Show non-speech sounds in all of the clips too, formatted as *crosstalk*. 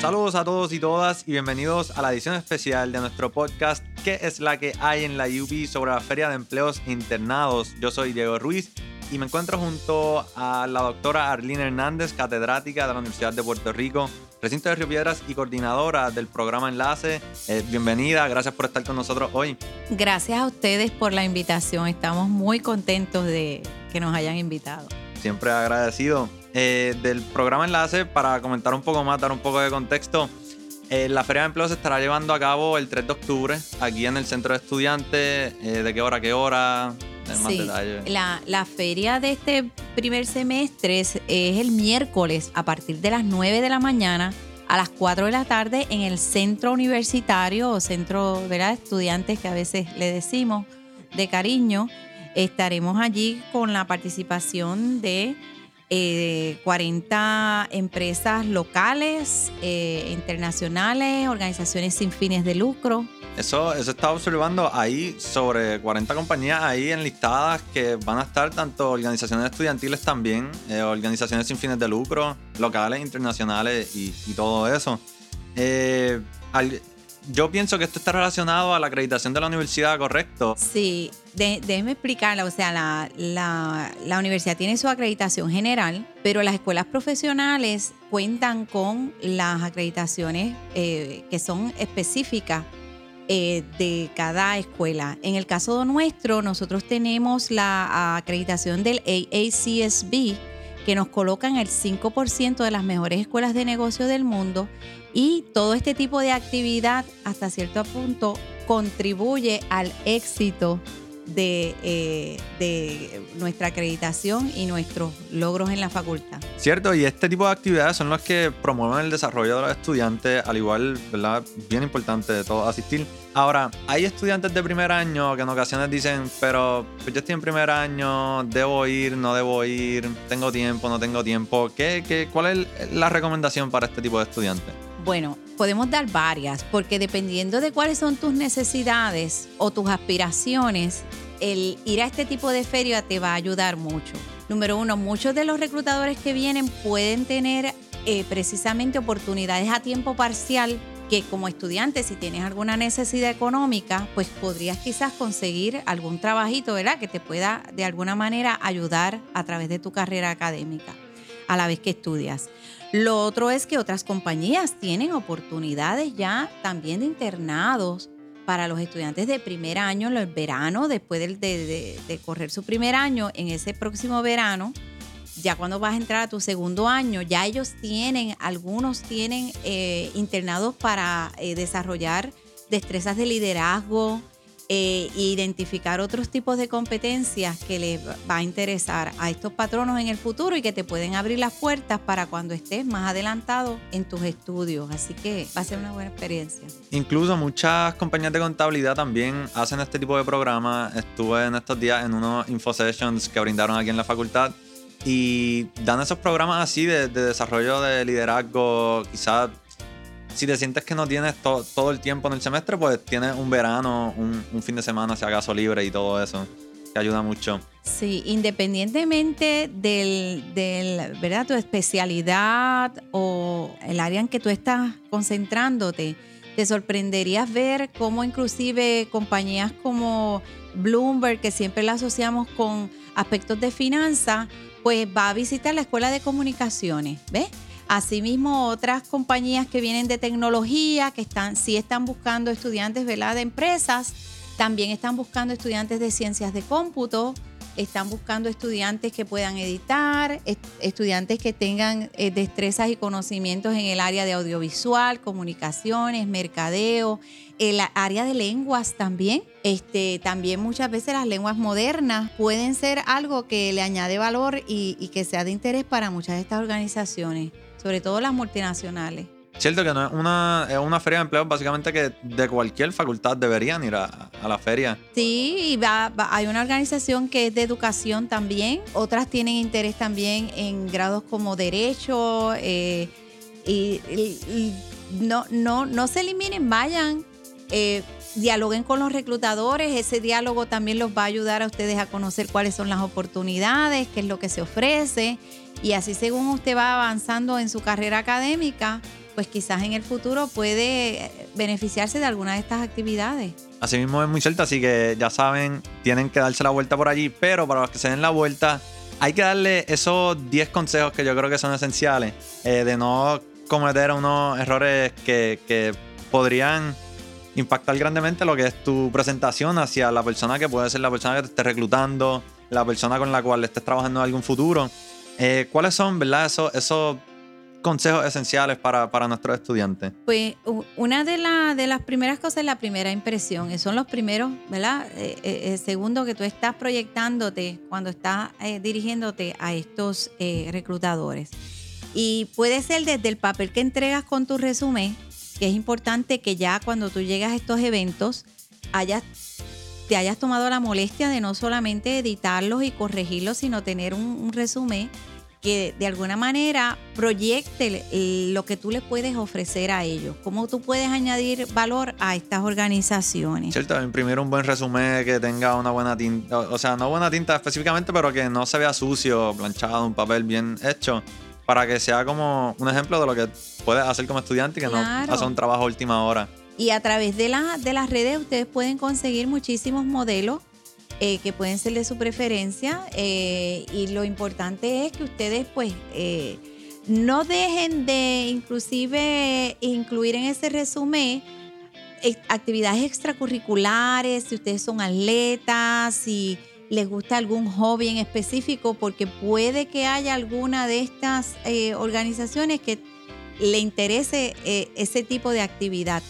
Saludos a todos y todas y bienvenidos a la edición especial de nuestro podcast ¿Qué es la que hay en la UB sobre la Feria de Empleos Internados? Yo soy Diego Ruiz y me encuentro junto a la doctora Arlene Hernández, catedrática de la Universidad de Puerto Rico, recinto de Río Piedras y coordinadora del programa Enlace. Eh, bienvenida, gracias por estar con nosotros hoy. Gracias a ustedes por la invitación, estamos muy contentos de que nos hayan invitado. Siempre agradecido. Eh, del programa Enlace, para comentar un poco más, dar un poco de contexto, eh, la Feria de Empleo se estará llevando a cabo el 3 de octubre, aquí en el Centro de Estudiantes. ¿De qué hora a qué hora? sí, La, la, feria de este primer semestre es, el miércoles a partir de las 9 de la mañana a las 4 de la tarde en el centro universitario o centro de estudiantes que a veces le decimos de cariño. Estaremos allí con la participación de 40 eh, empresas locales, eh, internacionales, organizaciones sin fines de lucro. Eso, eso estaba observando ahí sobre 40 compañías ahí enlistadas que van a estar tanto organizaciones estudiantiles también, eh, organizaciones sin fines de lucro, locales, internacionales y, todo eso. Yo pienso que esto está relacionado a la acreditación de la universidad, ¿correcto? Sí, déjeme explicarla. O sea, la, universidad tiene su acreditación general, pero las escuelas profesionales cuentan con las acreditaciones eh, que son específicas eh, de cada escuela. En el caso nuestro, nosotros tenemos la acreditación del AACSB, que nos coloca en el 5% de las mejores escuelas de negocio del mundo y todo este tipo de actividad hasta cierto punto contribuye al éxito de, eh, de, nuestra acreditación y nuestros logros en la facultad. Cierto, y este tipo de actividades son las que promueven el desarrollo de los estudiantes, al igual, ¿verdad? Bien importante de todo asistir. Ahora, hay estudiantes de primer año que en ocasiones dicen, pero pues yo estoy en primer año, debo ir, no debo ir, tengo tiempo, no tengo tiempo. ¿Qué, qué, ¿Cuál es la recomendación para este tipo de estudiantes? Bueno, podemos dar varias, porque dependiendo de cuáles son tus necesidades o tus aspiraciones, el ir a este tipo de feria te va a ayudar mucho. Número uno, muchos de los reclutadores que vienen pueden tener eh, precisamente oportunidades a tiempo parcial que como estudiante, si tienes alguna necesidad económica, pues podrías quizás conseguir algún trabajito, ¿verdad? Que te pueda de alguna manera ayudar a través de tu carrera académica a la vez que estudias. Lo otro es que otras compañías tienen oportunidades ya también de internados para los estudiantes de primer año, en el verano, después de, correr su primer año, en ese próximo verano, ya cuando vas a entrar a tu segundo año, ya ellos tienen, algunos tienen eh, internados para eh, desarrollar destrezas de liderazgo, eh, identificar otros tipos de competencias que les va a interesar a estos patronos en el futuro y que te pueden abrir las puertas para cuando estés más adelantado en tus estudios. Así que va a ser una buena experiencia. Incluso muchas compañías de contabilidad también hacen este tipo de programas. Estuve en estos días en unos info sessions que brindaron aquí en la facultad y dan esos programas así de, de desarrollo de liderazgo, quizás si te sientes que no tienes todo el tiempo en el semestre, pues tienes un verano, un, fin de semana, si acaso libre y todo eso, que ayuda mucho. Sí, independientemente del, ¿verdad? Tu especialidad o el área en que tú estás concentrándote, te sorprenderías ver cómo inclusive compañías como Bloomberg, que siempre la asociamos con aspectos de finanzas, pues va a visitar la escuela de comunicaciones, ¿ves? Asimismo, otras compañías que vienen de tecnología, que están, sí están buscando estudiantes de empresas, también están buscando estudiantes de ciencias de cómputo, están buscando estudiantes que puedan editar, estudiantes que tengan eh, destrezas y conocimientos en el área de audiovisual, comunicaciones, mercadeo, el área de lenguas también. Este, también muchas veces las lenguas modernas pueden ser algo que le añade valor y que sea de interés para muchas de estas organizaciones sobre todo las multinacionales. Cierto que no es una, es una feria de empleo básicamente que de cualquier facultad deberían ir a, la feria. Sí, y va, hay una organización que es de educación también. Otras tienen interés también en grados como derecho. Eh, y, no, no, no se eliminen, vayan. Eh, dialoguen con los reclutadores, ese diálogo también los va a ayudar a ustedes a conocer cuáles son las oportunidades, qué es lo que se ofrece y así según usted va avanzando en su carrera académica, pues quizás en el futuro puede beneficiarse de alguna de estas actividades. Así mismo es muy cierto, así que ya saben, tienen que darse la vuelta por allí, pero para los que se den la vuelta, hay que darle esos 10 consejos que yo creo que son esenciales, eh, de no cometer unos errores que, que podrían impactar grandemente lo que es tu presentación hacia la persona que puede ser la persona que te esté reclutando, la persona con la cual estés trabajando en algún futuro. Eh, ¿Cuáles son, verdad, esos, esos consejos esenciales para, para nuestros estudiantes? Pues una de, las primeras cosas es la primera impresión. Son los primeros, ¿verdad? Eh, eh, segundo que tú estás proyectándote cuando estás dirigiéndote a estos reclutadores. Y puede ser desde el papel que entregas con tu resumen, que es importante que ya cuando tú llegas a estos eventos hayas, te hayas tomado la molestia de no solamente editarlos y corregirlos, sino tener un, resumen que de alguna manera proyecte lo que tú les puedes ofrecer a ellos, cómo tú puedes añadir valor a estas organizaciones. Cierto, imprimir un buen resumen que tenga una buena tinta, o sea, no buena tinta específicamente, pero que no se vea sucio, planchado, un papel bien hecho para que sea como un ejemplo de lo que puedes hacer como estudiante y que no hace un trabajo a última hora. Y a través de, la, de las redes ustedes pueden conseguir muchísimos modelos eh, que pueden ser de su preferencia eh, y lo importante es que ustedes pues eh, no dejen de inclusive incluir en ese resumen actividades extracurriculares, si ustedes son atletas, si les gusta algún hobby en específico, porque puede que haya alguna de estas eh, organizaciones que le interese eh, ese tipo de actividad.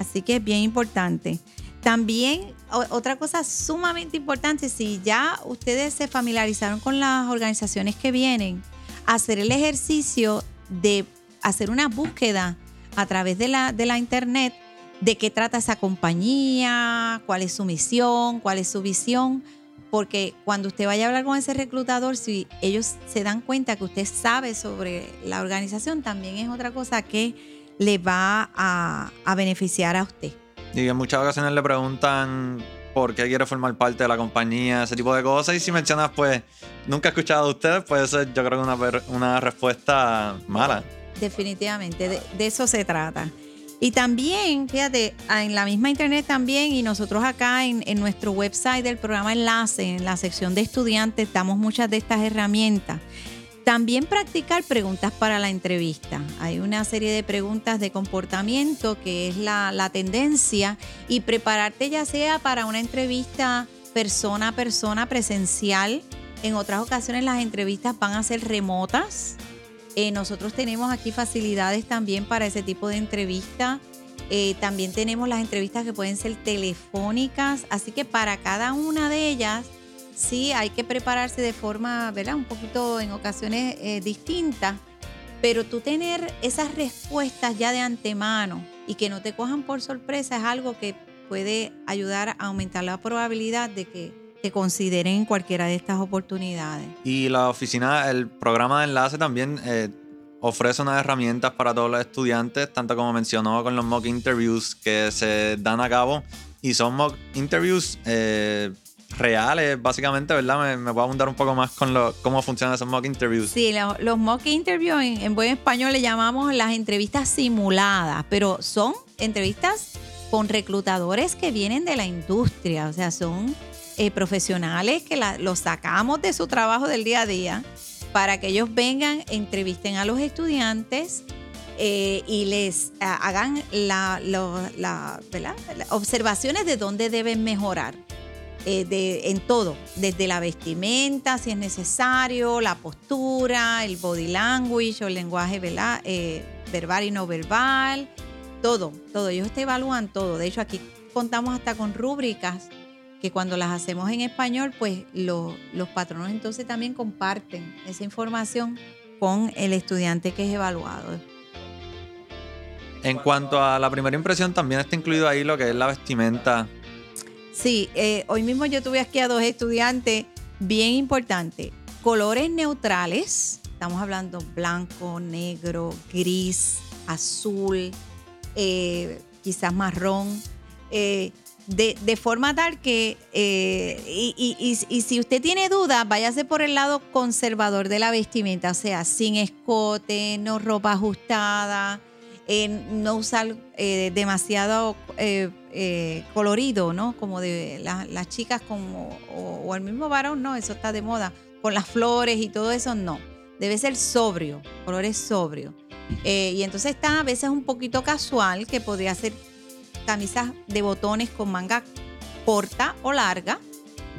Así que es bien importante. También otra cosa sumamente importante, si ya ustedes se familiarizaron con las organizaciones que vienen, hacer el ejercicio de hacer una búsqueda a través de la, de la internet de qué trata esa compañía, cuál es su misión, cuál es su visión, porque cuando usted vaya a hablar con ese reclutador, si ellos se dan cuenta que usted sabe sobre la organización, también es otra cosa que le va a, beneficiar a usted. Y en muchas ocasiones le preguntan por qué quiere formar parte de la compañía, ese tipo de cosas. Y si mencionas, pues, nunca he escuchado a ustedes, pues eso yo creo que es una, una respuesta mala. Definitivamente, de eso se trata. Y también, fíjate, en la misma internet también, y nosotros acá en, nuestro website del programa Enlace, en la sección de estudiantes, damos muchas de estas herramientas. También practicar preguntas para la entrevista. Hay una serie de preguntas de comportamiento que es la, la tendencia y prepararte ya sea para una entrevista persona a persona presencial. En otras ocasiones las entrevistas van a ser remotas eh, nosotros tenemos aquí facilidades también para ese tipo de entrevista. Eh, también tenemos las entrevistas que pueden ser telefónicas, así que para cada una de ellas sí hay que prepararse de forma, ¿verdad? Un poquito en ocasiones eh, distintas, pero tú tener esas respuestas ya de antemano y que no te cojan por sorpresa es algo que puede ayudar a aumentar la probabilidad de que que consideren cualquiera de estas oportunidades. Y la oficina, el programa de enlace también eh, ofrece unas herramientas para todos los estudiantes, tanto como mencionó con los mock interviews que se dan a cabo. Y son mock interviews eh, reales, básicamente, ¿verdad? Me, me puedo abundar un poco más con lo, cómo funcionan esos mock interviews. Sí, los mock interviews en, en buen español le llamamos las entrevistas simuladas, pero son entrevistas con reclutadores que vienen de la industria, o sea, son eh, profesionales que los sacamos de su trabajo del día a día para que ellos vengan, entrevisten a los estudiantes eh, y les hagan la, observaciones de dónde deben mejorar. Eh, en todo, desde la vestimenta, si es necesario, la postura, el body language o el lenguaje verbal y no verbal, todo, todo. Ellos te evalúan todo. De hecho, aquí contamos hasta con rúbricas que cuando las hacemos en español, pues los patronos entonces también comparten esa información con el estudiante que es evaluado. En cuanto a la primera impresión, también está incluido ahí lo que es la vestimenta. Sí, eh, hoy mismo yo tuve aquí a dos estudiantes bien importantes. Colores neutrales, estamos hablando blanco, negro, gris, azul, eh, quizás marrón. Eh, de, de forma tal que, eh, y, y- y- y si usted tiene dudas, váyase por el lado conservador de la vestimenta, o sea, sin escote, no ropa ajustada, eh, no usar eh, demasiado colorido, ¿no? Como de la- las chicas como, o, o el mismo varón, no, eso está de moda, con las flores y todo eso, no. Debe ser sobrio, colores sobrios. Eh, y entonces está a veces un poquito casual, que podría ser camisas de botones con manga corta o larga.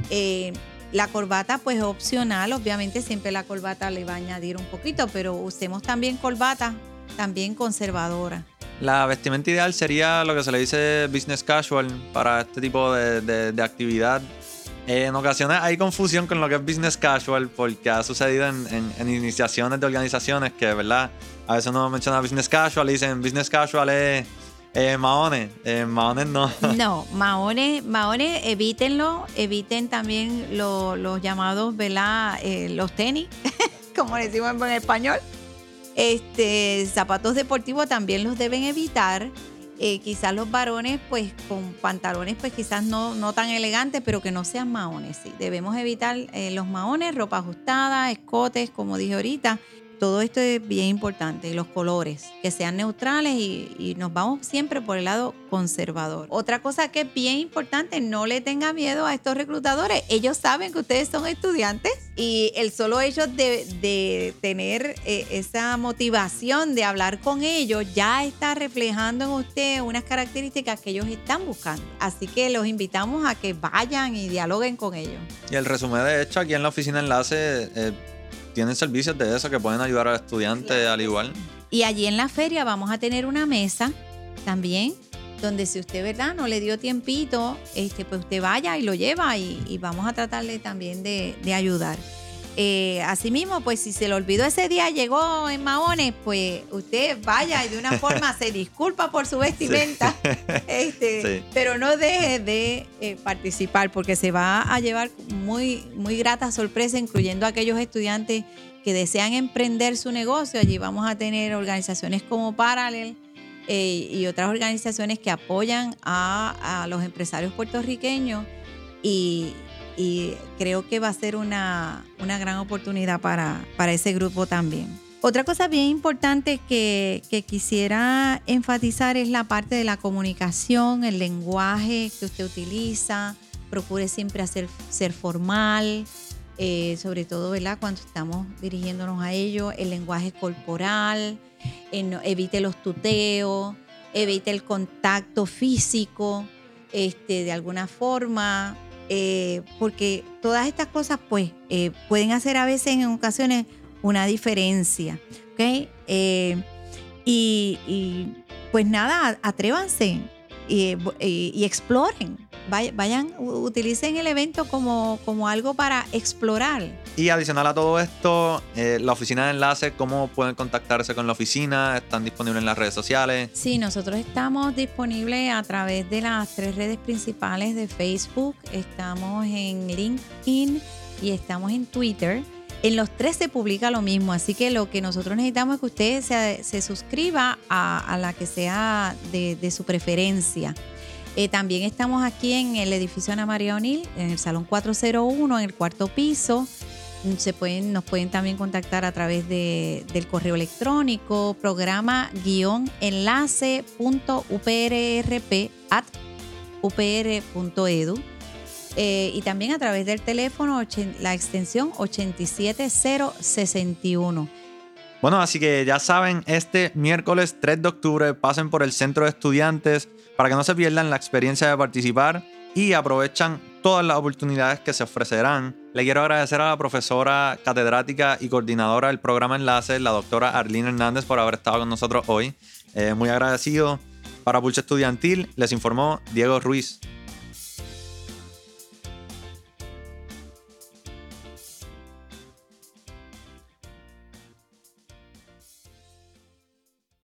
Eh, la corbata, pues opcional, obviamente siempre la corbata le va a añadir un poquito, pero usemos también corbata, también conservadora. La vestimenta ideal sería lo que se le dice business casual para este tipo de, de- de actividad. Eh, en ocasiones hay confusión con lo que es business casual porque ha sucedido en, en- en iniciaciones de organizaciones que, ¿verdad? A veces uno menciona business casual y dicen business casual es eh, maones. Eh, no. *laughs* No, maones, maones, evítenlo, eviten también lo- los llamados, ¿verdad? Eh, los tenis, *laughs* como decimos en español. Este, zapatos deportivos también los deben evitar. Eh, quizás los varones, pues con pantalones, pues quizás no, no tan elegantes, pero que no sean maones. Sí. Debemos evitar eh, los maones, ropa ajustada, escotes, como dije ahorita. Todo esto es bien importante. Y los colores, que sean neutrales y, y nos vamos siempre por el lado conservador. Otra cosa que es bien importante, no le tenga miedo a estos reclutadores. Ellos saben que ustedes son estudiantes y el solo hecho de, tener eh, esa motivación de hablar con ellos ya está reflejando en usted unas características que ellos están buscando. Así que los invitamos a que vayan y dialoguen con ellos. Y el resumen de hecho, aquí en la oficina Enlace eh, tienen servicios de eso que pueden ayudar al estudiante al igual. Y allí en la feria vamos a tener una mesa también, donde si usted, ¿verdad? No le dio tiempito, este, pues usted vaya y lo lleva y, y vamos a tratarle también de, de ayudar. Eh, asimismo, pues si se le olvidó ese día, llegó en Mahones, pues usted vaya y de una forma se disculpa por su vestimenta, *laughs* este, Sí. pero no deje de eh, participar porque se va a llevar muy, muy grata sorpresa, incluyendo a aquellos estudiantes que desean emprender su negocio. Allí vamos a tener organizaciones como Parallel eh, y otras organizaciones que apoyan a, a los empresarios puertorriqueños y, y creo que va a ser una, una gran oportunidad para, para ese grupo también. Otra cosa bien importante que, quisiera enfatizar es la parte de la comunicación, el lenguaje que usted utiliza. Procure siempre hacer, ser formal, eh, sobre todo ¿verdad? cuando estamos dirigiéndonos a ellos, el lenguaje corporal, eh, evite los tuteos, evite el contacto físico, este, de alguna forma, eh, porque todas estas cosas pues eh, pueden hacer a veces en ocasiones una diferencia, ¿ok? Eh, y, y, pues nada, atrévanse y, y- y exploren. Vay- Vayan, utilicen el evento como, como algo para explorar. Y adicional a todo esto, eh, la oficina de enlace, cómo pueden contactarse con la oficina, están disponibles en las redes sociales. Sí, nosotros estamos disponibles a través de las tres redes principales de Facebook. Estamos en LinkedIn y estamos en Twitter. En los tres se publica lo mismo, así que lo que nosotros necesitamos es que usted se, se suscriba a, la que sea de, su preferencia. Eh, también estamos aquí en el edificio Ana María O'Neill, en el Salón 401, en el cuarto piso. Se pueden, nos pueden también contactar a través de- del correo electrónico, programa guion enlace punto uprrp at upr.edu eh, y también a través del teléfono la extensión 87061. Bueno, así que ya saben, este miércoles 3 de octubre pasen por el centro de estudiantes para que no se pierdan la experiencia de participar y aprovechan todas las oportunidades que se ofrecerán. Le quiero agradecer a la profesora catedrática y coordinadora del programa Enlace, la doctora Arlene Hernández, por haber estado con nosotros hoy. Eh, muy agradecido. Para Pulso Estudiantil les informó Diego Ruiz.